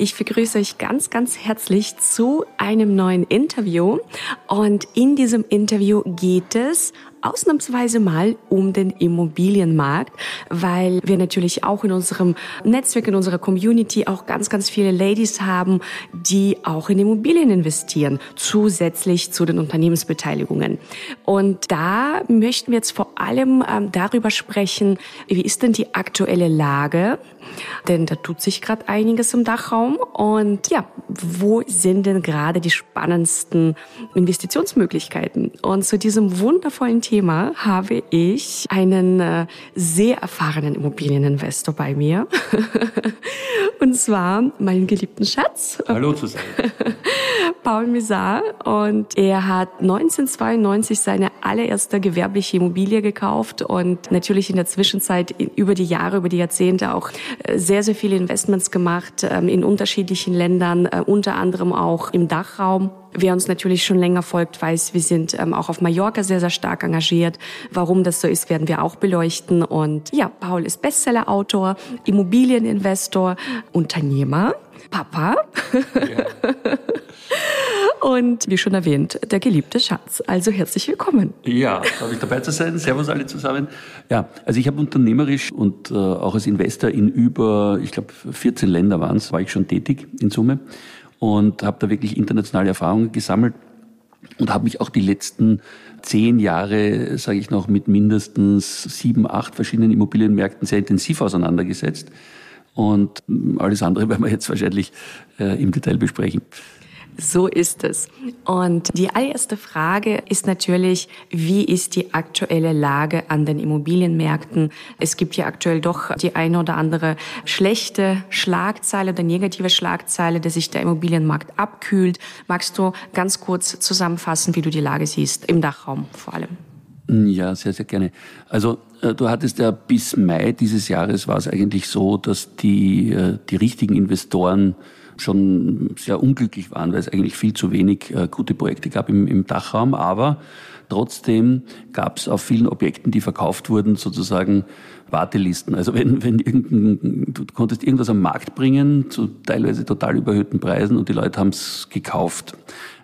Ich begrüße euch ganz, ganz herzlich zu einem neuen Interview. Und in diesem Interview geht es ausnahmsweise mal um den Immobilienmarkt, weil wir natürlich auch in unserem Netzwerk, in unserer Community auch ganz, ganz viele Ladies haben, die auch in Immobilien investieren, zusätzlich zu den Unternehmensbeteiligungen. Und da möchten wir jetzt vor allem ähm, darüber sprechen, wie ist denn die aktuelle Lage? Denn da tut sich gerade einiges im Dachraum. Und ja, wo sind denn gerade die spannendsten Investitionsmöglichkeiten? Und zu diesem wundervollen Thema habe ich einen äh, sehr erfahrenen Immobilieninvestor bei mir. Und zwar meinen geliebten Schatz. Hallo zusammen. Paul Misar. Und er hat 1992 seine allererste gewerbliche Immobilie gekauft und natürlich in der Zwischenzeit über die Jahre, über die Jahrzehnte auch äh, sehr, sehr viele Investments gemacht ähm, in unterschiedlichen Ländern, äh, unter anderem auch im Dachraum. Wer uns natürlich schon länger folgt, weiß, wir sind ähm, auch auf Mallorca sehr, sehr stark engagiert. Warum das so ist, werden wir auch beleuchten. Und ja, Paul ist Bestsellerautor, Immobilieninvestor, Unternehmer, Papa. Ja. Und wie schon erwähnt, der geliebte Schatz. Also herzlich willkommen. Ja, darf ich dabei zu sein. Servus alle zusammen. Ja, also ich habe unternehmerisch und äh, auch als Investor in über, ich glaube, 14 Länder waren es, war ich schon tätig in Summe und habe da wirklich internationale Erfahrungen gesammelt und habe mich auch die letzten zehn Jahre, sage ich noch, mit mindestens sieben, acht verschiedenen Immobilienmärkten sehr intensiv auseinandergesetzt. Und alles andere werden wir jetzt wahrscheinlich äh, im Detail besprechen. So ist es. Und die allererste Frage ist natürlich, wie ist die aktuelle Lage an den Immobilienmärkten? Es gibt ja aktuell doch die eine oder andere schlechte Schlagzeile oder negative Schlagzeile, dass sich der Immobilienmarkt abkühlt. Magst du ganz kurz zusammenfassen, wie du die Lage siehst, im Dachraum vor allem? Ja, sehr, sehr gerne. Also äh, du hattest ja bis Mai dieses Jahres war es eigentlich so, dass die, äh, die richtigen Investoren schon sehr unglücklich waren, weil es eigentlich viel zu wenig äh, gute Projekte gab im, im Dachraum. Aber trotzdem gab es auf vielen Objekten, die verkauft wurden, sozusagen Wartelisten. Also wenn, wenn irgendein, du konntest irgendwas am Markt bringen zu teilweise total überhöhten Preisen und die Leute haben es gekauft.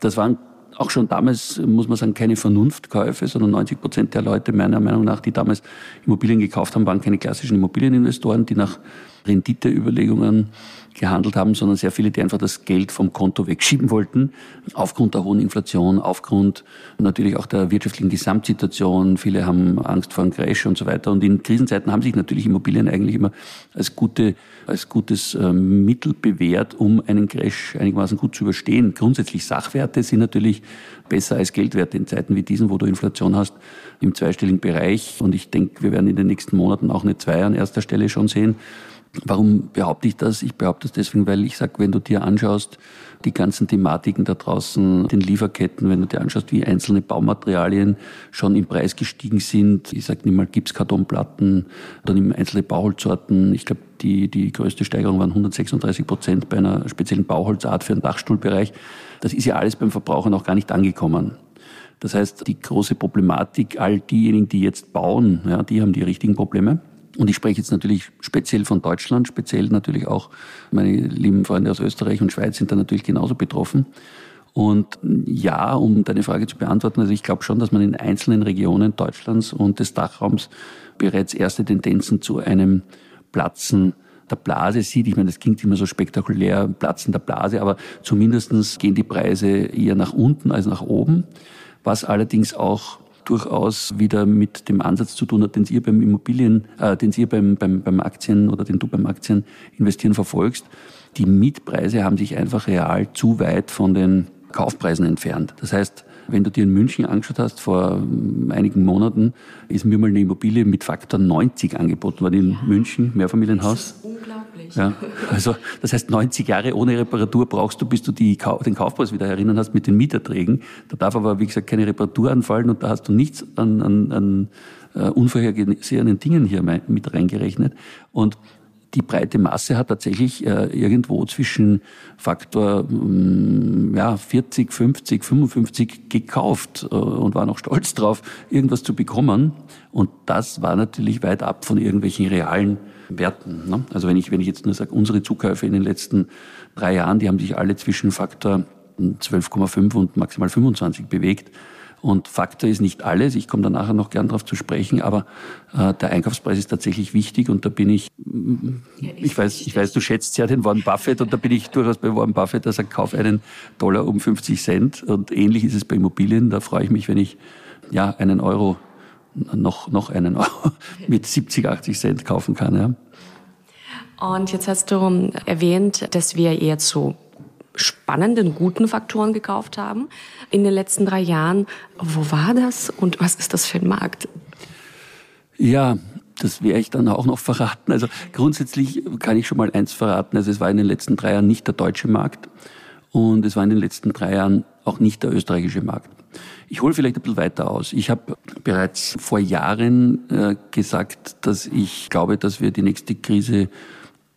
Das waren auch schon damals, muss man sagen, keine Vernunftkäufe, sondern 90 Prozent der Leute, meiner Meinung nach, die damals Immobilien gekauft haben, waren keine klassischen Immobilieninvestoren, die nach Renditeüberlegungen gehandelt haben, sondern sehr viele, die einfach das Geld vom Konto wegschieben wollten, aufgrund der hohen Inflation, aufgrund natürlich auch der wirtschaftlichen Gesamtsituation. Viele haben Angst vor einem Crash und so weiter. Und in Krisenzeiten haben sich natürlich Immobilien eigentlich immer als gute, als gutes äh, Mittel bewährt, um einen Crash einigermaßen gut zu überstehen. Grundsätzlich Sachwerte sind natürlich besser als Geldwerte in Zeiten wie diesen, wo du Inflation hast im zweistelligen Bereich. Und ich denke, wir werden in den nächsten Monaten auch eine Zwei an erster Stelle schon sehen. Warum behaupte ich das? Ich behaupte das deswegen, weil ich sage, wenn du dir anschaust, die ganzen Thematiken da draußen, den Lieferketten, wenn du dir anschaust, wie einzelne Baumaterialien schon im Preis gestiegen sind. Ich sage nicht mal Gipskartonplatten, dann im einzelne Bauholzsorten. Ich glaube, die, die größte Steigerung waren 136 Prozent bei einer speziellen Bauholzart für den Dachstuhlbereich. Das ist ja alles beim Verbraucher noch gar nicht angekommen. Das heißt, die große Problematik, all diejenigen, die jetzt bauen, ja, die haben die richtigen Probleme. Und ich spreche jetzt natürlich speziell von Deutschland, speziell natürlich auch meine lieben Freunde aus Österreich und Schweiz sind da natürlich genauso betroffen. Und ja, um deine Frage zu beantworten, also ich glaube schon, dass man in einzelnen Regionen Deutschlands und des Dachraums bereits erste Tendenzen zu einem Platzen der Blase sieht. Ich meine, das klingt immer so spektakulär, Platzen der Blase, aber zumindestens gehen die Preise eher nach unten als nach oben, was allerdings auch durchaus wieder mit dem Ansatz zu tun hat, den ihr beim Immobilien, äh, den ihr beim, beim, beim Aktien oder den du beim Aktien investieren verfolgst. Die Mietpreise haben sich einfach real zu weit von den Kaufpreisen entfernt. Das heißt, wenn du dir in München angeschaut hast, vor ähm, einigen Monaten, ist mir mal eine Immobilie mit Faktor 90 angeboten worden in München, Mehrfamilienhaus. Ja, also das heißt 90 Jahre ohne Reparatur brauchst du, bis du die, den Kaufpreis wieder erinnern hast mit den Mieterträgen. Da darf aber, wie gesagt, keine Reparatur anfallen und da hast du nichts an, an, an uh, unvorhergesehenen Dingen hier mit reingerechnet. Und die breite Masse hat tatsächlich äh, irgendwo zwischen Faktor mm, ja, 40, 50, 55 gekauft äh, und war noch stolz drauf, irgendwas zu bekommen. Und das war natürlich weit ab von irgendwelchen realen Werten. Ne? Also wenn ich, wenn ich jetzt nur sage, unsere Zukäufe in den letzten drei Jahren, die haben sich alle zwischen Faktor 12,5 und maximal 25 bewegt. Und Faktor ist nicht alles, ich komme da nachher noch gern darauf zu sprechen, aber äh, der Einkaufspreis ist tatsächlich wichtig und da bin ich, ja, ich, weiß, ich weiß, du schätzt sehr den Warren Buffett und da bin ich durchaus bei Warren Buffett, der sagt, kauf einen Dollar um 50 Cent und ähnlich ist es bei Immobilien, da freue ich mich, wenn ich ja einen Euro, noch, noch einen Euro mit 70, 80 Cent kaufen kann. Ja. Und jetzt hast du erwähnt, dass wir eher zu spannenden, guten Faktoren gekauft haben in den letzten drei Jahren. Wo war das und was ist das für ein Markt? Ja, das werde ich dann auch noch verraten. Also grundsätzlich kann ich schon mal eins verraten. Also es war in den letzten drei Jahren nicht der deutsche Markt und es war in den letzten drei Jahren auch nicht der österreichische Markt. Ich hole vielleicht ein bisschen weiter aus. Ich habe bereits vor Jahren äh, gesagt, dass ich glaube, dass wir die nächste Krise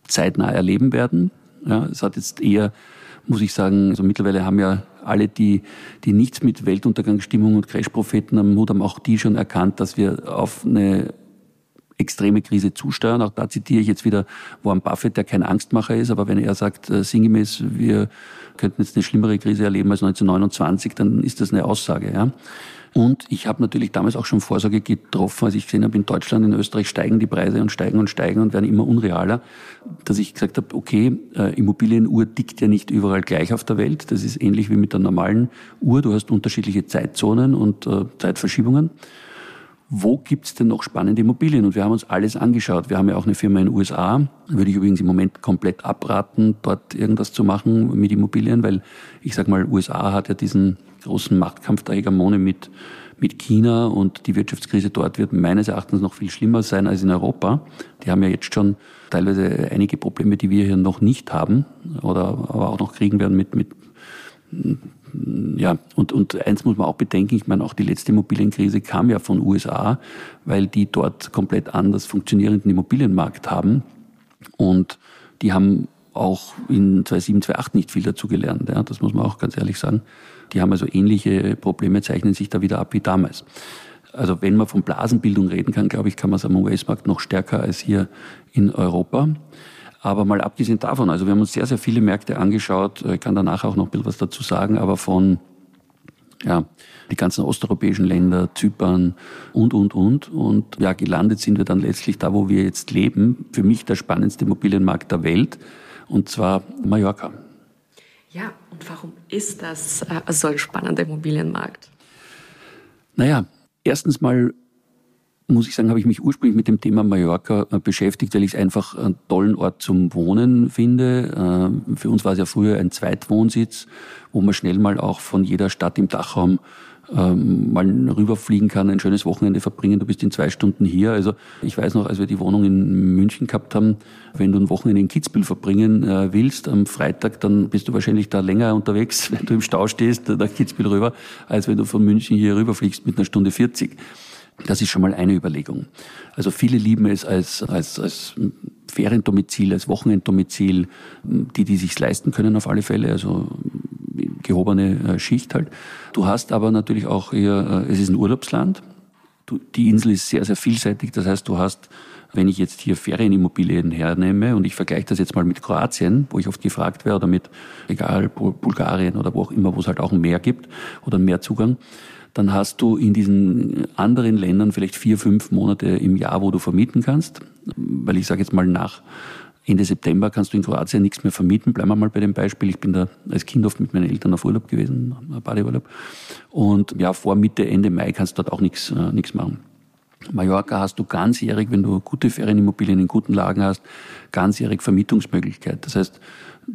zeitnah erleben werden. Ja, es hat jetzt eher muss ich sagen, also mittlerweile haben ja alle, die, die nichts mit Weltuntergangsstimmung und Crash-Propheten am Hut haben, auch die schon erkannt, dass wir auf eine extreme Krise zusteuern. Auch da zitiere ich jetzt wieder Warren Buffett, der kein Angstmacher ist, aber wenn er sagt, äh, sinngemäß, wir könnten jetzt eine schlimmere Krise erleben als 1929, dann ist das eine Aussage. Ja. Und ich habe natürlich damals auch schon Vorsorge getroffen, als ich gesehen habe, in Deutschland, in Österreich steigen die Preise und steigen und steigen und werden immer unrealer, dass ich gesagt habe, okay, äh, Immobilienuhr tickt ja nicht überall gleich auf der Welt. Das ist ähnlich wie mit der normalen Uhr. Du hast unterschiedliche Zeitzonen und äh, Zeitverschiebungen. Wo gibt's denn noch spannende Immobilien? Und wir haben uns alles angeschaut. Wir haben ja auch eine Firma in den USA, würde ich übrigens im Moment komplett abraten, dort irgendwas zu machen mit Immobilien, weil ich sag mal, USA hat ja diesen großen Machtkampf der Hegemone mit, mit China und die Wirtschaftskrise dort wird meines Erachtens noch viel schlimmer sein als in Europa. Die haben ja jetzt schon teilweise einige Probleme, die wir hier noch nicht haben oder aber auch noch kriegen werden mit, mit ja, und, und eins muss man auch bedenken, ich meine, auch die letzte Immobilienkrise kam ja von USA, weil die dort komplett anders funktionierenden Immobilienmarkt haben. Und die haben auch in 2007, 2008 nicht viel dazu gelernt. Ja, das muss man auch ganz ehrlich sagen. Die haben also ähnliche Probleme, zeichnen sich da wieder ab wie damals. Also wenn man von Blasenbildung reden kann, glaube ich, kann man es am US-Markt noch stärker als hier in Europa. Aber mal abgesehen davon, also wir haben uns sehr, sehr viele Märkte angeschaut, ich kann danach auch noch ein bisschen was dazu sagen, aber von ja, die ganzen osteuropäischen Länder, Zypern und, und, und. Und ja, gelandet sind wir dann letztlich da, wo wir jetzt leben. Für mich der spannendste Immobilienmarkt der Welt, und zwar Mallorca. Ja, und warum ist das äh, so ein spannender Immobilienmarkt? Naja, erstens mal muss ich sagen, habe ich mich ursprünglich mit dem Thema Mallorca äh, beschäftigt, weil ich es einfach einen tollen Ort zum Wohnen finde. Äh, für uns war es ja früher ein Zweitwohnsitz, wo man schnell mal auch von jeder Stadt im Dachraum ähm, mal rüberfliegen kann, ein schönes Wochenende verbringen. Du bist in zwei Stunden hier. Also ich weiß noch, als wir die Wohnung in München gehabt haben, wenn du ein Wochenende in Kitzbühel verbringen äh, willst am Freitag, dann bist du wahrscheinlich da länger unterwegs, wenn du im Stau stehst, nach Kitzbühel rüber, als wenn du von München hier rüberfliegst mit einer Stunde 40. Das ist schon mal eine Überlegung. Also viele lieben es als, als, als Feriendomizil, als Wochenenddomizil, die, die sich leisten können auf alle Fälle. Also gehobene äh, Schicht halt. Du hast aber natürlich auch hier, äh, es ist ein Urlaubsland. Du, die Insel ist sehr, sehr vielseitig. Das heißt, du hast, wenn ich jetzt hier Ferienimmobilien hernehme und ich vergleiche das jetzt mal mit Kroatien, wo ich oft gefragt werde, oder mit, egal, Bulgarien oder wo auch immer, wo es halt auch ein Meer gibt oder einen Meerzugang, dann hast du in diesen anderen Ländern vielleicht vier, fünf Monate im Jahr, wo du vermieten kannst. Weil ich sage jetzt mal nach Ende September kannst du in Kroatien nichts mehr vermieten. Bleiben wir mal bei dem Beispiel. Ich bin da als Kind oft mit meinen Eltern auf Urlaub gewesen, Badeurlaub. Und ja, vor Mitte, Ende Mai kannst du dort auch nichts, äh, nichts machen. Mallorca hast du ganzjährig, wenn du gute Ferienimmobilien in guten Lagen hast, ganzjährig Vermietungsmöglichkeit. Das heißt,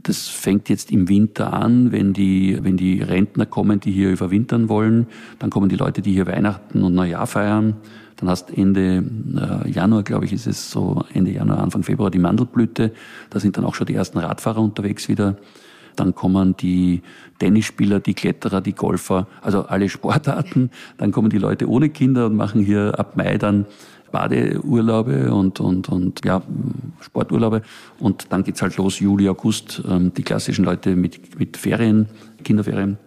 das fängt jetzt im Winter an, wenn die, wenn die Rentner kommen, die hier überwintern wollen. Dann kommen die Leute, die hier Weihnachten und Neujahr feiern. Dann hast Ende äh, Januar, glaube ich, ist es so Ende Januar, Anfang Februar die Mandelblüte. Da sind dann auch schon die ersten Radfahrer unterwegs wieder. Dann kommen die Tennisspieler, die Kletterer, die Golfer, also alle Sportarten. Dann kommen die Leute ohne Kinder und machen hier ab Mai dann Badeurlaube und, und, und ja, Sporturlaube. Und dann geht's halt los, Juli, August, ähm, die klassischen Leute mit, mit Ferien, Kinderferien.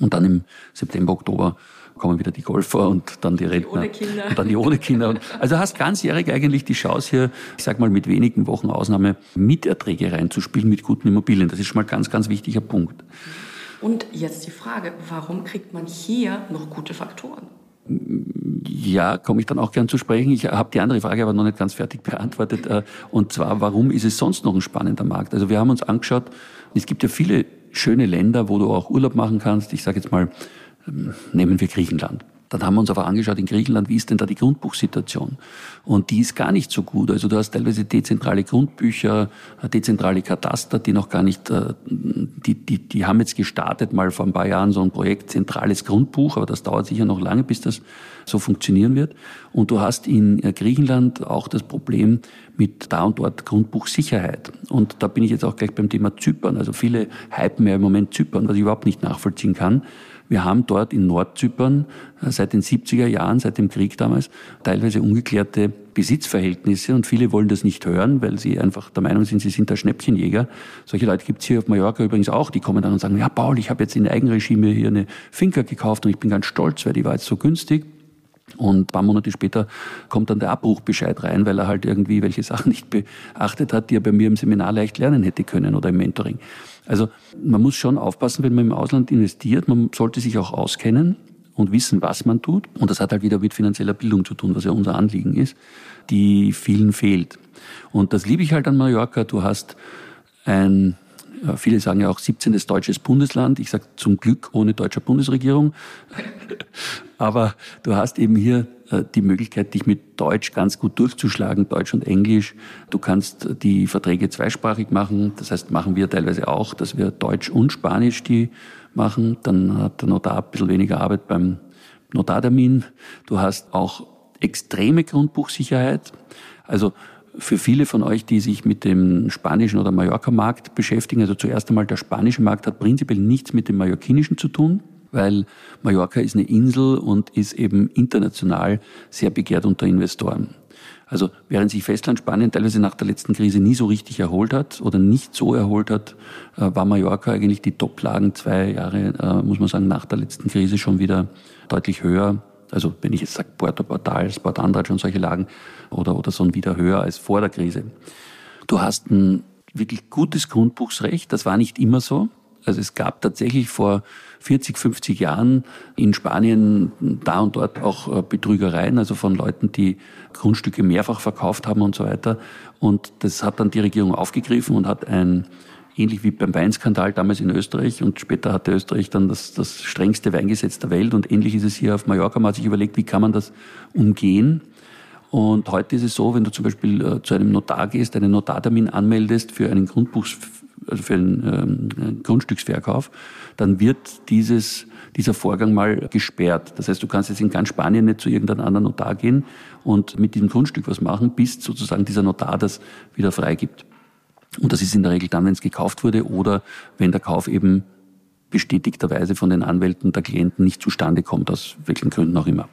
Und dann im September, Oktober kommen wieder die Golfer und dann die Rentner. Die ohne Kinder. Und dann die ohne Kinder. Also hast ganzjährig eigentlich die Chance hier, ich sag mal mit wenigen Wochen Ausnahme, Miterträge reinzuspielen mit guten Immobilien. Das ist schon mal ganz, ganz wichtiger Punkt. Und jetzt die Frage, warum kriegt man hier noch gute Faktoren? Ja, komme ich dann auch gern zu sprechen. Ich habe die andere Frage aber noch nicht ganz fertig beantwortet. Äh, und zwar, warum ist es sonst noch ein spannender Markt? Also wir haben uns angeschaut, es gibt ja viele schöne Länder, wo du auch Urlaub machen kannst. Ich sage jetzt mal, ähm, nehmen wir Griechenland. Dann haben wir uns aber angeschaut in Griechenland, wie ist denn da die Grundbuchsituation? Und die ist gar nicht so gut. Also du hast teilweise dezentrale Grundbücher, dezentrale Kataster, die noch gar nicht, äh, die, die, die haben jetzt gestartet mal vor ein paar Jahren so ein Projekt, zentrales Grundbuch, aber das dauert sicher noch lange, bis das so funktionieren wird. Und du hast in äh, Griechenland auch das Problem mit da und dort Grundbuchsicherheit. Und da bin ich jetzt auch gleich beim Thema Zypern. Also viele hypen ja im Moment Zypern, was ich überhaupt nicht nachvollziehen kann. Wir haben dort in Nordzypern äh, seit den 70er Jahren, seit dem Krieg damals, teilweise ungeklärte Besitzverhältnisse und viele wollen das nicht hören, weil sie einfach der Meinung sind, sie sind der Schnäppchenjäger. Solche Leute gibt es hier auf Mallorca übrigens auch, die kommen dann und sagen, ja Paul, ich habe jetzt in Eigenregime hier eine Finca gekauft und ich bin ganz stolz, weil die war jetzt so günstig. Und paar Monate später kommt dann der Abbruchbescheid rein, weil er halt irgendwie welche Sachen nicht beachtet hat, die er bei mir im Seminar leicht lernen hätte können oder im Mentoring. Also man muss schon aufpassen, wenn man im Ausland investiert. Man sollte sich auch auskennen und wissen, was man tut. Und das hat halt wieder mit finanzieller Bildung zu tun, was ja unser Anliegen ist, die vielen fehlt. Und das liebe ich halt an Mallorca. Du hast ein Viele sagen ja auch 17. deutsches Bundesland. Ich sage zum Glück ohne deutscher Bundesregierung. Aber du hast eben hier äh, die Möglichkeit, dich mit Deutsch ganz gut durchzuschlagen, Deutsch und Englisch. Du kannst die Verträge zweisprachig machen. Das heißt, machen wir teilweise auch, dass wir Deutsch und Spanisch die machen. Dann hat der Notar ein bisschen weniger Arbeit beim Notartermin. Du hast auch extreme Grundbuchsicherheit. Also für viele von euch, die sich mit dem spanischen oder Mallorca-Markt beschäftigen, also zuerst einmal der spanische Markt hat prinzipiell nichts mit dem mallorquinischen zu tun, weil Mallorca ist eine Insel und ist eben international sehr begehrt unter Investoren. Also während sich Festland-Spanien teilweise nach der letzten Krise nie so richtig erholt hat oder nicht so erholt hat, äh, war Mallorca eigentlich die Top-Lagen zwei Jahre, äh, muss man sagen, nach der letzten Krise schon wieder deutlich höher also wenn ich jetzt sage Puerto Portal, Port Andratx und solche Lagen oder, oder so ein wieder höher als vor der Krise. Du hast ein wirklich gutes Grundbuchsrecht, das war nicht immer so. Also es gab tatsächlich vor 40, 50 Jahren in Spanien da und dort auch äh, Betrügereien, also von Leuten, die Grundstücke mehrfach verkauft haben und so weiter. Und das hat dann die Regierung aufgegriffen und hat ein ähnlich wie beim Weinskandal damals in Österreich und später hatte Österreich dann das, das strengste Weingesetz der Welt und ähnlich ist es hier auf Mallorca. Man hat sich überlegt, wie kann man das umgehen. Und heute ist es so, wenn du zum Beispiel äh, zu einem Notar gehst, einen Notartermin anmeldest für einen Grundbuchs, also für einen ähm, Grundstücksverkauf, dann wird dieses, dieser Vorgang mal gesperrt. Das heißt, du kannst jetzt in ganz Spanien nicht zu irgendeinem anderen Notar gehen und mit diesem Grundstück was machen, bis sozusagen dieser Notar das wieder freigibt. Und das ist in der Regel dann, wenn es gekauft wurde oder wenn der Kauf eben bestätigterweise von den Anwälten der Klienten nicht zustande kommt, aus welchen Gründen auch immer.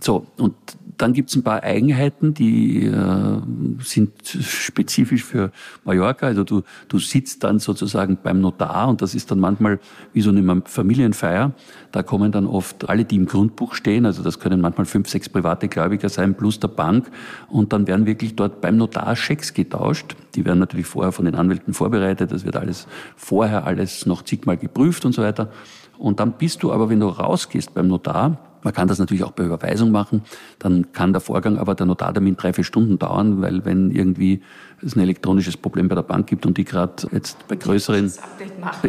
So, und dann gibt es ein paar Eigenheiten, die äh, sind spezifisch für Mallorca. Also du, du sitzt dann sozusagen beim Notar und das ist dann manchmal wie so eine Familienfeier. Da kommen dann oft alle, die im Grundbuch stehen, also das können manchmal fünf, sechs private Gläubiger sein, plus der Bank. Und dann werden wirklich dort beim Notar Schecks getauscht. Die werden natürlich vorher von den Anwälten vorbereitet. Das wird alles vorher alles noch zigmal geprüft und so weiter. Und dann bist du aber, wenn du rausgehst beim Notar, man kann das natürlich auch per Überweisung machen. Dann kann der Vorgang aber der Notartermin drei, vier Stunden dauern, weil wenn irgendwie es ein elektronisches Problem bei der Bank gibt und die gerade jetzt bei größeren,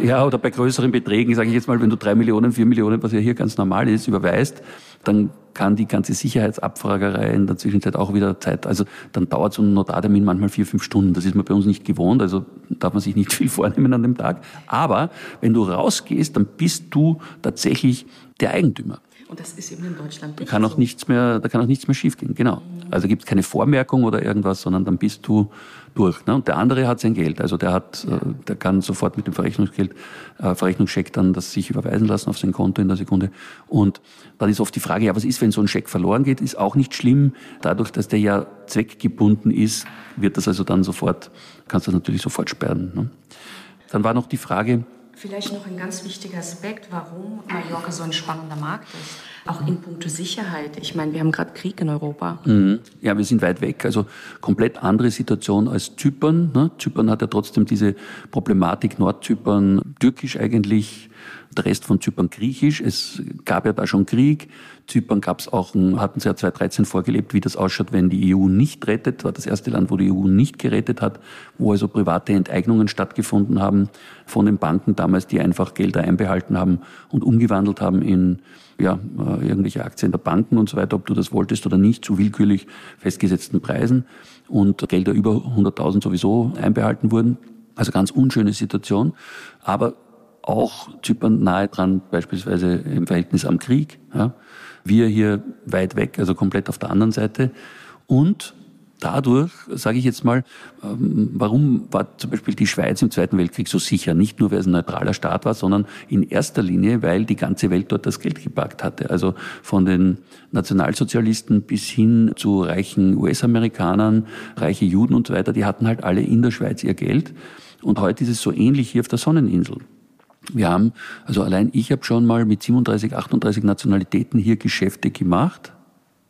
ja, oder bei größeren Beträgen, sage ich jetzt mal, wenn du drei Millionen, vier Millionen, was ja hier ganz normal ist, überweist, dann kann die ganze Sicherheitsabfragerei in der Zwischenzeit auch wieder Zeit, also dann dauert so ein Notartermin manchmal vier, fünf Stunden. Das ist man bei uns nicht gewohnt, also darf man sich nicht viel vornehmen an dem Tag. Aber wenn du rausgehst, dann bist du tatsächlich der Eigentümer. Und das ist eben in Deutschland nicht. Da kann auch so. nichts mehr, da kann auch nichts mehr schiefgehen, genau. Also gibt es keine Vormerkung oder irgendwas, sondern dann bist du durch. Ne? Und der andere hat sein Geld. Also der hat, ja. Äh, der kann sofort mit dem Verrechnungsgeld, äh, Verrechnungscheck dann das sich überweisen lassen auf sein Konto in der Sekunde. Und dann ist oft die Frage, ja, was ist, wenn so ein Scheck verloren geht? Ist auch nicht schlimm. Dadurch, dass der ja zweckgebunden ist, wird das also dann sofort, kannst du das natürlich sofort sperren. Ne? Dann war noch die Frage, Vielleicht noch ein ganz wichtiger Aspekt, warum Mallorca so ein spannender Markt ist. Auch in puncto Sicherheit. Ich meine, wir haben gerade Krieg in Europa. Mhm. Ja, wir sind weit weg. Also komplett andere Situation als Zypern. Ne? Zypern hat ja trotzdem diese Problematik. Nordzypern, türkisch eigentlich, der Rest von Zypern griechisch. Es gab ja da schon Krieg. Zypern gab's auch, hatten sie ja 2013 vorgelebt, wie das ausschaut, wenn die EU nicht rettet. War das erste Land, wo die EU nicht gerettet hat, wo also private Enteignungen stattgefunden haben von den Banken damals, die einfach Gelder einbehalten haben und umgewandelt haben in ja, äh, irgendwelche Aktien der Banken und so weiter, ob du das wolltest oder nicht, zu willkürlich festgesetzten Preisen und Gelder über 100.000 sowieso einbehalten wurden. Also ganz unschöne Situation. Aber auch Zypern nahe dran, beispielsweise im Verhältnis am Krieg. Ja. Wir hier weit weg, also komplett auf der anderen Seite. Und dadurch, sage ich jetzt mal, ähm, warum war zum Beispiel die Schweiz im Zweiten Weltkrieg so sicher? Nicht nur, weil es ein neutraler Staat war, sondern in erster Linie, weil die ganze Welt dort das Geld gepackt hatte. Also von den Nationalsozialisten bis hin zu reichen US-Amerikanern, reiche Juden und so weiter, die hatten halt alle in der Schweiz ihr Geld. Und heute ist es so ähnlich hier auf der Sonneninsel. Wir haben, also allein ich habe schon mal mit 37, 38 Nationalitäten hier Geschäfte gemacht,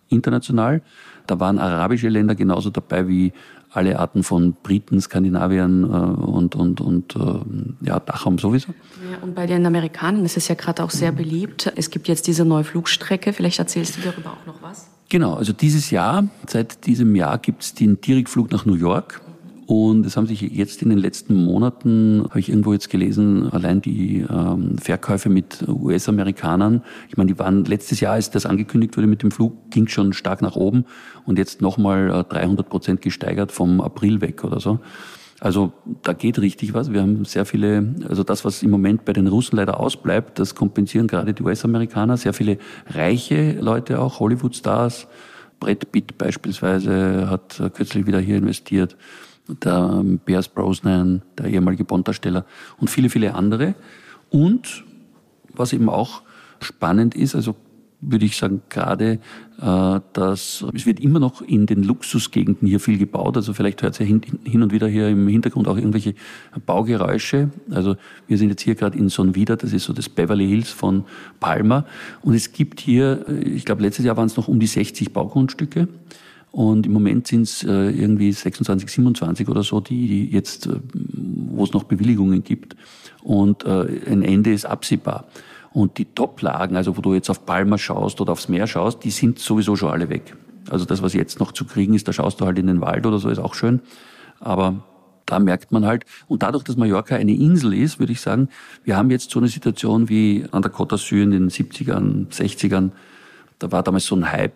international. Da waren arabische Länder genauso dabei wie alle Arten von Briten, Skandinaviern äh, und, und, und äh, ja, Dachraum sowieso. Ja, und bei den Amerikanern ist es ja gerade auch sehr beliebt. Es gibt jetzt diese neue Flugstrecke. Vielleicht erzählst du darüber auch noch was? Genau, also dieses Jahr, seit diesem Jahr gibt es den Direktflug nach New York. Und es haben sich jetzt in den letzten Monaten, habe ich irgendwo jetzt gelesen, allein die ähm, Verkäufe mit US-Amerikanern, ich meine, die waren letztes Jahr, als das angekündigt wurde mit dem Flug, ging schon stark nach oben und jetzt nochmal äh, 300 Prozent gesteigert vom April weg oder so. Also da geht richtig was. Wir haben sehr viele, also das, was im Moment bei den Russen leider ausbleibt, das kompensieren gerade die US-Amerikaner. Sehr viele reiche Leute auch, Hollywood-Stars. Brett Pitt beispielsweise hat äh, kürzlich wieder hier investiert der Bears Brosnan, der ehemalige Bond-Darsteller und viele, viele andere. Und was eben auch spannend ist, also würde ich sagen, gerade, äh, dass es wird immer noch in den Luxusgegenden hier viel gebaut. Also vielleicht hört ihr hin, hin und wieder hier im Hintergrund auch irgendwelche Baugeräusche. Also wir sind jetzt hier gerade in Son Vida, das ist so das Beverly Hills von Palma. Und es gibt hier, ich glaube letztes Jahr waren es noch um die 60 Baugrundstücke. Und im Moment sind es äh, irgendwie 26, 27 oder so, die, jetzt, äh, wo es noch Bewilligungen gibt. Und äh, ein Ende ist absehbar. Und die Top-Lagen, also wo du jetzt auf Palma schaust oder aufs Meer schaust, die sind sowieso schon alle weg. Also das, was jetzt noch zu kriegen ist, da schaust du halt in den Wald oder so, ist auch schön. Aber da merkt man halt, und dadurch, dass Mallorca eine Insel ist, würde ich sagen, wir haben jetzt so eine Situation wie an der Côte d'Azur in den 70ern, 60ern. Da war damals so ein Hype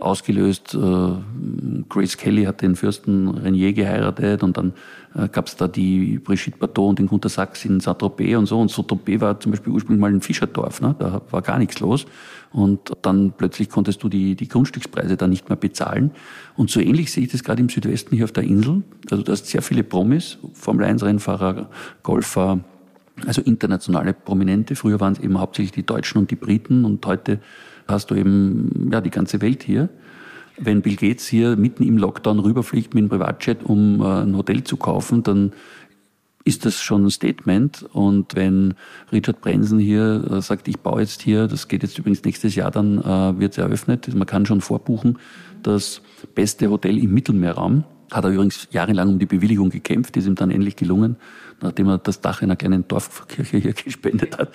ausgelöst. Äh, Grace Kelly hat den Fürsten Renier geheiratet und dann äh, gab es da die Brigitte Bardot und den Gunter Sachs in Saint-Tropez und so. Und Saint-Tropez war zum Beispiel ursprünglich mal ein Fischerdorf, ne? da war gar nichts los. Und dann plötzlich konntest du die, die Grundstückspreise da nicht mehr bezahlen. Und so ähnlich sehe ich das gerade im Südwesten hier auf der Insel. Also du hast sehr viele Promis, Formel-1-Rennfahrer, Golfer, also internationale Prominente. Früher waren es eben hauptsächlich die Deutschen und die Briten und heute hast du eben ja, die ganze Welt hier. Wenn Bill Gates hier mitten im Lockdown rüberfliegt mit einem Privatjet, um äh, ein Hotel zu kaufen, dann ist das schon ein Statement. Und wenn Richard Branson hier äh, sagt, ich baue jetzt hier, das geht jetzt übrigens nächstes Jahr, dann äh, wird es eröffnet. Man kann schon vorbuchen, das beste Hotel im Mittelmeerraum. Hat er übrigens jahrelang um die Bewilligung gekämpft, ist ihm dann endlich gelungen, nachdem er das Dach einer kleinen Dorfkirche hier gespendet hat.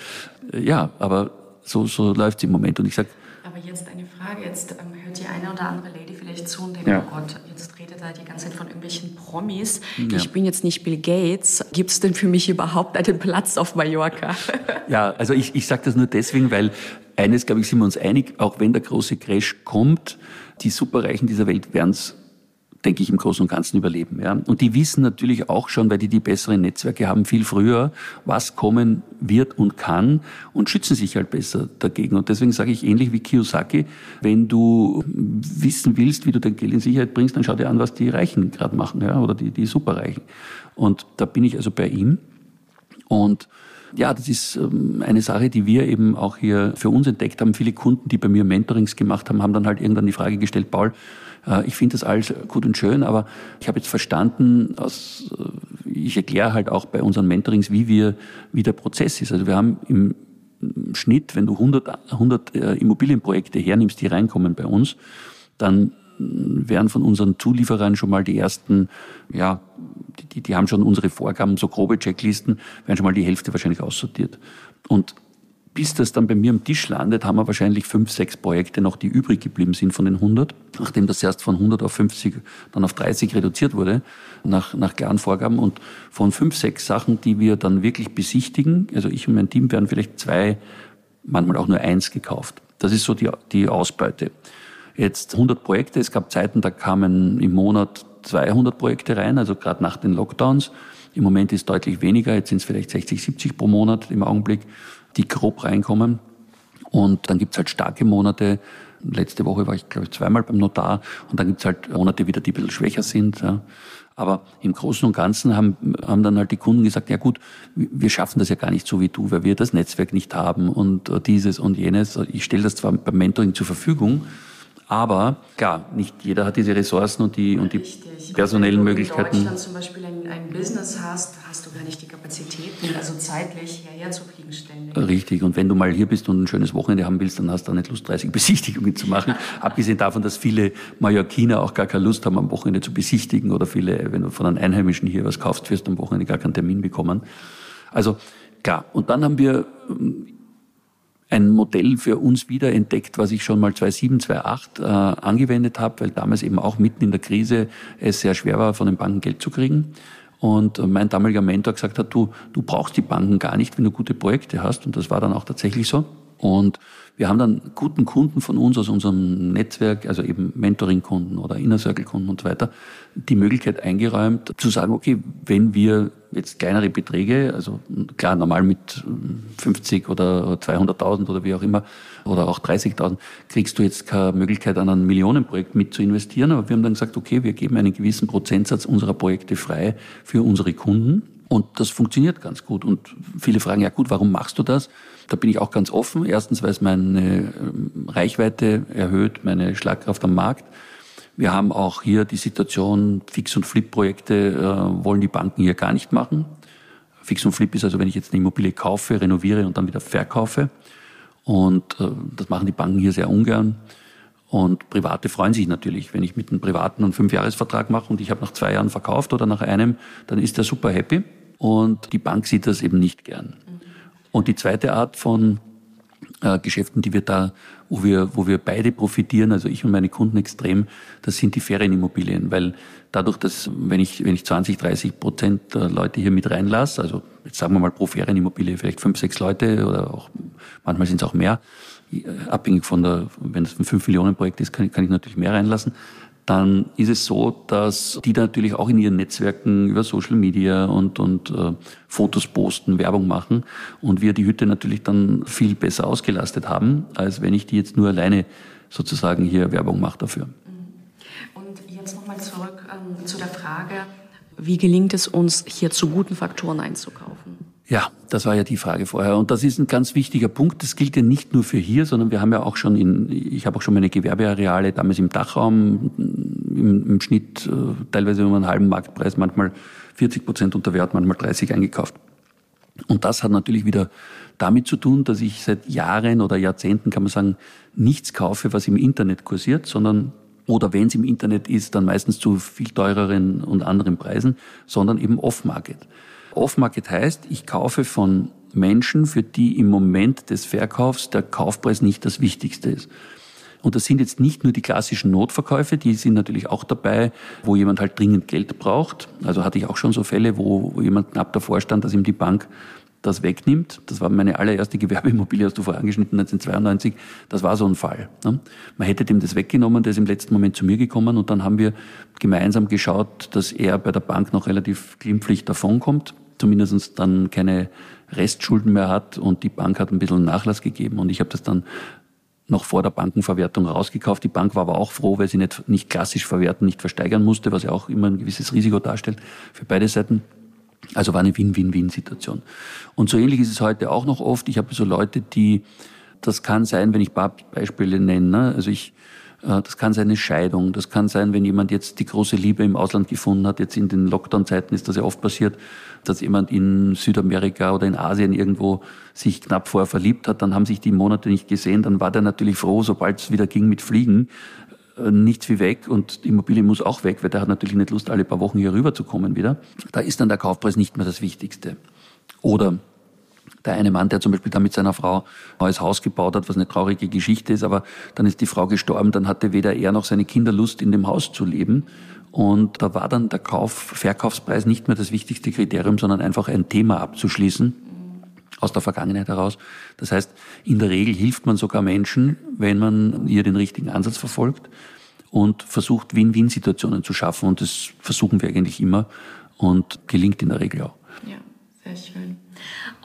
Ja, aber so, so läuft es im Moment. Und ich sage, aber jetzt eine Frage, jetzt ähm, hört die eine oder andere Lady vielleicht zu und denkt, ja. oh Gott, jetzt redet er die ganze Zeit von irgendwelchen Promis. Ja. Ich bin jetzt nicht Bill Gates. Gibt es denn für mich überhaupt einen Platz auf Mallorca? ja, also ich, ich sage das nur deswegen, weil eines, glaube ich, sind wir uns einig, auch wenn der große Crash kommt, die Superreichen dieser Welt werden es denke ich, im Großen und Ganzen überleben. Ja. Und die wissen natürlich auch schon, weil die die besseren Netzwerke haben, viel früher, was kommen wird und kann und schützen sich halt besser dagegen. Und deswegen sage ich ähnlich wie Kiyosaki, wenn du wissen willst, wie du dein Geld in Sicherheit bringst, dann schau dir an, was die Reichen gerade machen ja, oder die, die Superreichen. Und da bin ich also bei ihm. Und ja, das ist ähm, eine Sache, die wir eben auch hier für uns entdeckt haben. Viele Kunden, die bei mir Mentorings gemacht haben, haben dann halt irgendwann die Frage gestellt, Paul, ich finde das alles gut und schön, aber ich habe jetzt verstanden, aus, äh, ich erkläre halt auch bei unseren Mentorings, wie wir, wie der Prozess ist. Also wir haben im Schnitt, wenn du 100, 100 äh, Immobilienprojekte hernimmst, die reinkommen bei uns, dann werden von unseren Zulieferern schon mal die ersten, ja, die, die haben schon unsere Vorgaben, so grobe Checklisten, werden schon mal die Hälfte wahrscheinlich aussortiert. Und bis das dann bei mir am Tisch landet, haben wir wahrscheinlich fünf, sechs Projekte noch, die übrig geblieben sind von den 100. Nachdem das erst von 100 auf 50, dann auf 30 reduziert wurde, nach, nach klaren Vorgaben. Und von fünf, sechs Sachen, die wir dann wirklich besichtigen, also ich und mein Team werden vielleicht zwei, manchmal auch nur eins gekauft. Das ist so die, die Ausbeute. Jetzt 100 Projekte. Es gab Zeiten, da kamen im Monat 200 Projekte rein, also gerade nach den Lockdowns. Im Moment ist deutlich weniger. Jetzt sind es vielleicht 60, 70 pro Monat im Augenblick die grob reinkommen. Und dann gibt's halt starke Monate. Letzte Woche war ich, glaube ich, zweimal beim Notar. Und dann gibt's halt Monate wieder, die ein bisschen schwächer sind. Ja. Aber im Großen und Ganzen haben, haben dann halt die Kunden gesagt, ja gut, wir schaffen das ja gar nicht so wie du, weil wir das Netzwerk nicht haben und dieses und jenes. Ich stelle das zwar beim Mentoring zur Verfügung, aber klar, nicht jeder hat diese Ressourcen und die, und die personellen wenn du Möglichkeiten. Wenn du in Deutschland zum Beispiel ein, ein, Business hast, hast du gar nicht die Kapazitäten, also zeitlich hierher zu fliegen ständig. Richtig. Und wenn du mal hier bist und ein schönes Wochenende haben willst, dann hast du auch nicht Lust, 30 Besichtigungen zu machen. Abgesehen davon, dass viele Mallorquiner auch gar keine Lust haben, am Wochenende zu besichtigen oder viele, wenn du von einem Einheimischen hier was kaufst, wirst du am Wochenende gar keinen Termin bekommen. Also, klar. Und dann haben wir ein Modell für uns wiederentdeckt, was ich schon mal 2007, 2008 äh, angewendet habe, weil damals eben auch mitten in der Krise es sehr schwer war, von den Banken Geld zu kriegen. Und mein damaliger Mentor gesagt hat, du, du brauchst die Banken gar nicht, wenn du gute Projekte hast. Und das war dann auch tatsächlich so. Und wir haben dann guten Kunden von uns aus unserem Netzwerk, also eben Mentoring-Kunden oder Inner Circle-Kunden und so weiter, die Möglichkeit eingeräumt, zu sagen, okay, wenn wir jetzt kleinere Beträge, also klar, normal mit 50 oder 200.000 oder wie auch immer, oder auch 30.000, kriegst du jetzt keine Möglichkeit, an einem Millionenprojekt mit zu investieren. Aber wir haben dann gesagt, okay, wir geben einen gewissen Prozentsatz unserer Projekte frei für unsere Kunden. Und das funktioniert ganz gut. Und viele fragen, ja gut, warum machst du das? Da bin ich auch ganz offen. Erstens, weil es meine ähm, Reichweite erhöht, meine Schlagkraft am Markt. Wir haben auch hier die Situation, Fix- und Flip-Projekte äh, wollen die Banken hier gar nicht machen. Fix und Flip ist also, wenn ich jetzt eine Immobilie kaufe, renoviere und dann wieder verkaufe. Und äh, das machen die Banken hier sehr ungern. Und Private freuen sich natürlich, wenn ich mit einem Privaten einen Fünfjahresvertrag mache und ich habe nach zwei Jahren verkauft oder nach einem, dann ist der super happy. Und die Bank sieht das eben nicht gern. Und die zweite Art von äh, Geschäften, die wir da, wo wir, wo wir beide profitieren, also ich und meine Kunden extrem, das sind die Ferienimmobilien, weil dadurch, dass wenn ich, wenn ich 20, 30 Prozent Leute hier mit reinlasse, also jetzt sagen wir mal pro Ferienimmobilie vielleicht fünf, sechs Leute oder auch, manchmal sind es auch mehr, äh, abhängig von der, wenn es ein 5 Millionen Projekt ist, kann, kann ich natürlich mehr reinlassen dann ist es so, dass die da natürlich auch in ihren Netzwerken über Social Media und, und äh, Fotos posten, Werbung machen und wir die Hütte natürlich dann viel besser ausgelastet haben, als wenn ich die jetzt nur alleine sozusagen hier Werbung mache dafür. Und jetzt nochmal zurück ähm, zu der Frage, wie gelingt es uns, hier zu guten Faktoren einzukaufen? Ja, das war ja die Frage vorher. Und das ist ein ganz wichtiger Punkt. Das gilt ja nicht nur für hier, sondern wir haben ja auch schon in, ich habe auch schon meine Gewerbeareale damals im Dachraum im, im Schnitt äh, teilweise um einen halben Marktpreis, manchmal 40 Prozent unter Wert, manchmal 30 eingekauft. Und das hat natürlich wieder damit zu tun, dass ich seit Jahren oder Jahrzehnten, kann man sagen, nichts kaufe, was im Internet kursiert, sondern oder wenn es im Internet ist, dann meistens zu viel teureren und anderen Preisen, sondern eben Off-Market. Off-Market heißt, ich kaufe von Menschen, für die im Moment des Verkaufs der Kaufpreis nicht das Wichtigste ist. Und das sind jetzt nicht nur die klassischen Notverkäufe, die sind natürlich auch dabei, wo jemand halt dringend Geld braucht. Also hatte ich auch schon so Fälle, wo, wo jemand knapp davor stand, dass ihm die Bank das wegnimmt. Das war meine allererste Gewerbeimmobilie, hast du vorher angeschnitten, 1992. Das war so ein Fall. Ne? Man hätte dem das weggenommen, der ist im letzten Moment zu mir gekommen und dann haben wir gemeinsam geschaut, dass er bei der Bank noch relativ glimpflich davonkommt, zumindest dann keine Restschulden mehr hat und die Bank hat ein bisschen Nachlass gegeben und ich habe das dann noch vor der Bankenverwertung rausgekauft. Die Bank war aber auch froh, weil sie nicht, nicht klassisch verwerten, nicht versteigern musste, was ja auch immer ein gewisses Risiko darstellt für beide Seiten. Also war eine Win-Win-Win-Situation. Und so ähnlich ist es heute auch noch oft. Ich habe so Leute, die, das kann sein, wenn ich ein paar Beispiele nenne. Ne? Also ich, das kann sein eine Scheidung. Das kann sein, wenn jemand jetzt die große Liebe im Ausland gefunden hat. Jetzt in den Lockdown-Zeiten ist das ja oft passiert, dass jemand in Südamerika oder in Asien irgendwo sich knapp vorher verliebt hat. Dann haben sich die Monate nicht gesehen. Dann war der natürlich froh, sobald es wieder ging mit Fliegen, äh, nichts wie weg und die Immobilie muss auch weg, weil der hat natürlich nicht Lust, alle paar Wochen hier rüber zu kommen wieder. Da ist dann der Kaufpreis nicht mehr das Wichtigste. Oder der eine Mann, der zum Beispiel da mit seiner Frau ein neues Haus gebaut hat, was eine traurige Geschichte ist, aber dann ist die Frau gestorben, dann hatte weder er noch seine Kinder Lust, in dem Haus zu leben. Und da war dann der Kauf, Verkaufspreis nicht mehr das wichtigste Kriterium, sondern einfach ein Thema abzuschließen aus der Vergangenheit heraus. Das heißt, in der Regel hilft man sogar Menschen, wenn man hier den richtigen Ansatz verfolgt und versucht, Win-Win-Situationen zu schaffen. Und das versuchen wir eigentlich immer und gelingt in der Regel auch. Ja, sehr schön.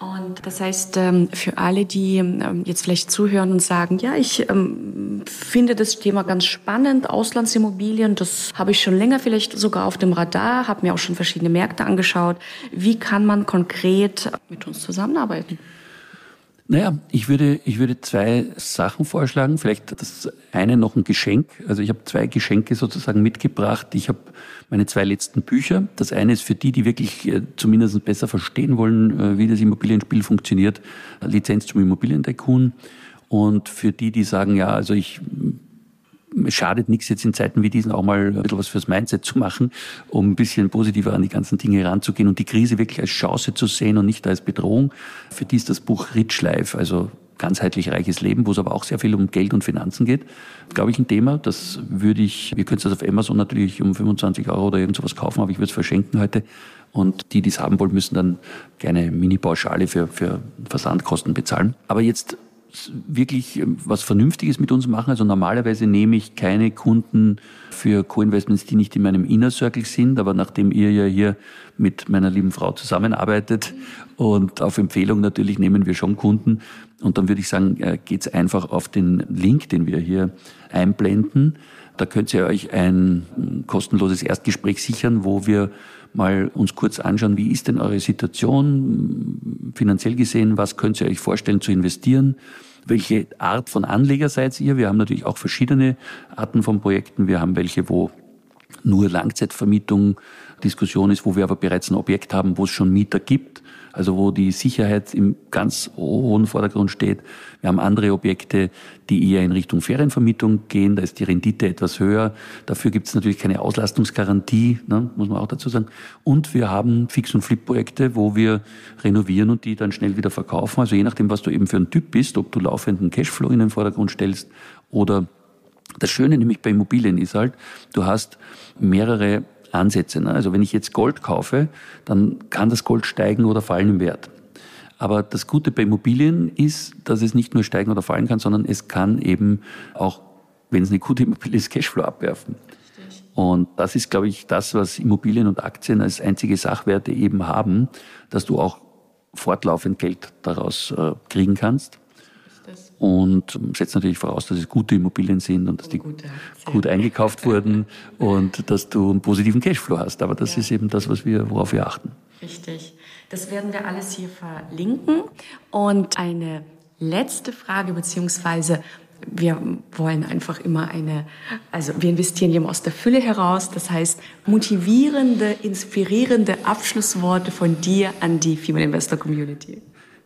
Und das heißt, ähm, für alle, die ähm, jetzt vielleicht zuhören und sagen, ja, ich ähm, finde das Thema ganz spannend, Auslandsimmobilien, das habe ich schon länger vielleicht sogar auf dem Radar, habe mir auch schon verschiedene Märkte angeschaut. Wie kann man konkret mit uns zusammenarbeiten? Naja, ich würde, ich würde zwei Sachen vorschlagen. Vielleicht das eine noch ein Geschenk. Also ich habe zwei Geschenke sozusagen mitgebracht. Ich habe meine zwei letzten Bücher. Das eine ist für die, die wirklich äh, zumindest besser verstehen wollen, äh, wie das Immobilienspiel funktioniert. Lizenz zum Immobilientycoon. Und für die, die sagen, ja, also ich schadet nichts, jetzt in Zeiten wie diesen auch mal ein bisschen was fürs Mindset zu machen, um ein bisschen positiver an die ganzen Dinge heranzugehen und die Krise wirklich als Chance zu sehen und nicht als Bedrohung. Für die ist das Buch Rich Life, also ganzheitlich reiches Leben, wo es aber auch sehr viel um Geld und Finanzen geht, glaube ich, ein Thema. Das würde ich, wir können es das auf Amazon natürlich um 25 Euro oder irgend sowas kaufen, aber ich würde es verschenken heute. Und die, die es haben wollen, müssen dann gerne Mini-Pauschale für, für Versandkosten bezahlen. Aber jetzt wirklich ähm, was Vernünftiges mit uns machen. Also normalerweise nehme ich keine Kunden für Co-Investments, die nicht in meinem Inner Circle sind. Aber nachdem ihr ja hier mit meiner lieben Frau zusammenarbeitet und auf Empfehlung natürlich nehmen wir schon Kunden. Und dann würde ich sagen, äh, geht's einfach auf den Link, den wir hier einblenden. Da könnt ihr euch ein kostenloses Erstgespräch sichern, wo wir mal uns kurz anschauen, wie ist denn eure Situation finanziell gesehen, was könnt ihr euch vorstellen zu investieren, welche Art von Anleger seid ihr. Wir haben natürlich auch verschiedene Arten von Projekten. Wir haben welche, wo nur Langzeitvermietung Diskussion ist, wo wir aber bereits ein Objekt haben, wo es schon Mieter gibt also wo die Sicherheit im ganz hohen Vordergrund steht. Wir haben andere Objekte, die eher in Richtung Ferienvermietung gehen, da ist die Rendite etwas höher. Dafür gibt es natürlich keine Auslastungsgarantie, ne, muss man auch dazu sagen. Und wir haben Fix- und Flip-Projekte, wo wir renovieren und die dann schnell wieder verkaufen. Also je nachdem, was du eben für ein Typ bist, ob du laufenden Cashflow in den Vordergrund stellst oder das Schöne nämlich bei Immobilien ist halt, du hast mehrere Ansätze. Ne? Also wenn ich jetzt Gold kaufe, dann kann das Gold steigen oder fallen im Wert. Aber das Gute bei Immobilien ist, dass es nicht nur steigen oder fallen kann, sondern es kann eben auch, wenn es eine gute Immobilie ist, Cashflow abwerfen. Und das ist, glaube ich, das, was Immobilien und Aktien als einzige Sachwerte eben haben, dass du auch fortlaufend Geld daraus äh, kriegen kannst und setzt natürlich voraus, dass es gute Immobilien sind und dass die gut, gut eingekauft wurden und dass du einen positiven Cashflow hast. Aber das ja. ist eben das, was wir, worauf wir achten. Richtig. Das werden wir alles hier verlinken. Und eine letzte Frage, beziehungsweise wir wollen einfach immer eine, also wir investieren immer aus der Fülle heraus. Das heißt, motivierende, inspirierende Abschlussworte von dir an die Female Investor Community.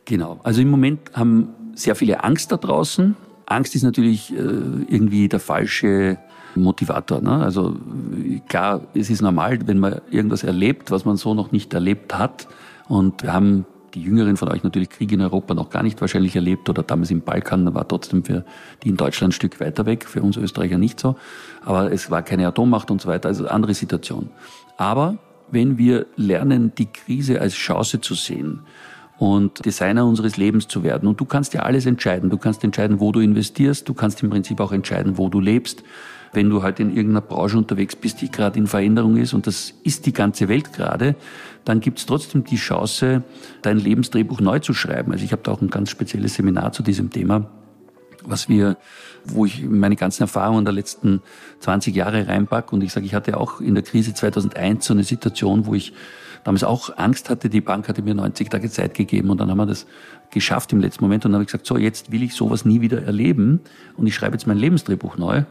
Genau. Also im Moment haben sehr viele Angst da draußen. Angst ist natürlich äh, irgendwie der falsche Motivator. Ne? Also klar, es ist normal, wenn man irgendwas erlebt, was man so noch nicht erlebt hat. Und wir haben die Jüngeren von euch natürlich Krieg in Europa noch gar nicht wahrscheinlich erlebt oder damals im Balkan war trotzdem für die in Deutschland ein Stück weiter weg, für uns Österreicher nicht so. Aber es war keine Atommacht und so weiter, also andere Situation. Aber wenn wir lernen, die Krise als Chance zu sehen und Designer unseres Lebens zu werden. Und du kannst ja alles entscheiden. Du kannst entscheiden, wo du investierst. Du kannst im Prinzip auch entscheiden, wo du lebst. Wenn du halt in irgendeiner Branche unterwegs bist, die gerade in Veränderung ist, und das ist die ganze Welt gerade, dann gibt es trotzdem die Chance, dein Lebensdrehbuch neu zu schreiben. Also ich habe da auch ein ganz spezielles Seminar zu diesem Thema was wir, wo ich meine ganzen Erfahrungen der letzten 20 Jahre reinpacke. Und ich sage, ich hatte auch in der Krise 2001 so eine Situation, wo ich damals auch Angst hatte. Die Bank hatte mir 90 Tage Zeit gegeben und dann haben wir das geschafft im letzten Moment und dann habe ich gesagt, so jetzt will ich sowas nie wieder erleben und ich schreibe jetzt mein Lebensdrehbuch neu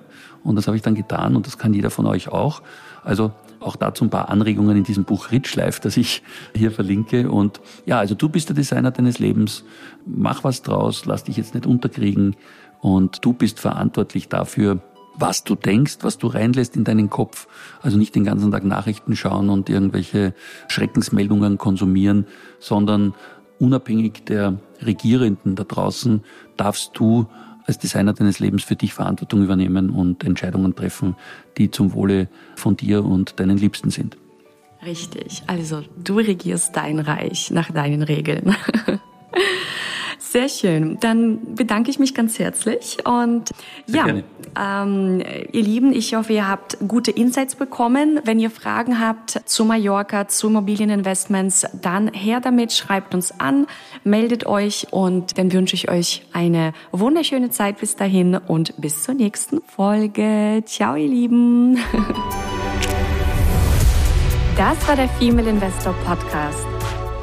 und das habe ich dann getan und das kann jeder von euch auch. Also auch dazu ein paar Anregungen in diesem Buch Rich Life, das ich hier verlinke. Und ja, also du bist der Designer deines Lebens. Mach was draus, lass dich jetzt nicht unterkriegen. Und du bist verantwortlich dafür, was du denkst, was du reinlässt in deinen Kopf. Also nicht den ganzen Tag Nachrichten schauen und irgendwelche Schreckensmeldungen konsumieren, sondern unabhängig der Regierenden da draußen darfst du als Designer deines Lebens für dich Verantwortung übernehmen und Entscheidungen treffen, die zum Wohle von dir und deinen Liebsten sind. Richtig. Also du regierst dein Reich nach deinen Regeln. Sehr schön. Dann bedanke ich mich ganz herzlich und Sehr ja, ähm, ihr Lieben, ich hoffe, ihr habt gute Insights bekommen. Wenn ihr Fragen habt zu Mallorca, zu Immobilieninvestments, dann her damit, schreibt uns an, meldet euch und dann wünsche ich euch eine wunderschöne Zeit bis dahin und bis zur nächsten Folge. Ciao, ihr Lieben. Das war der Female Investor Podcast.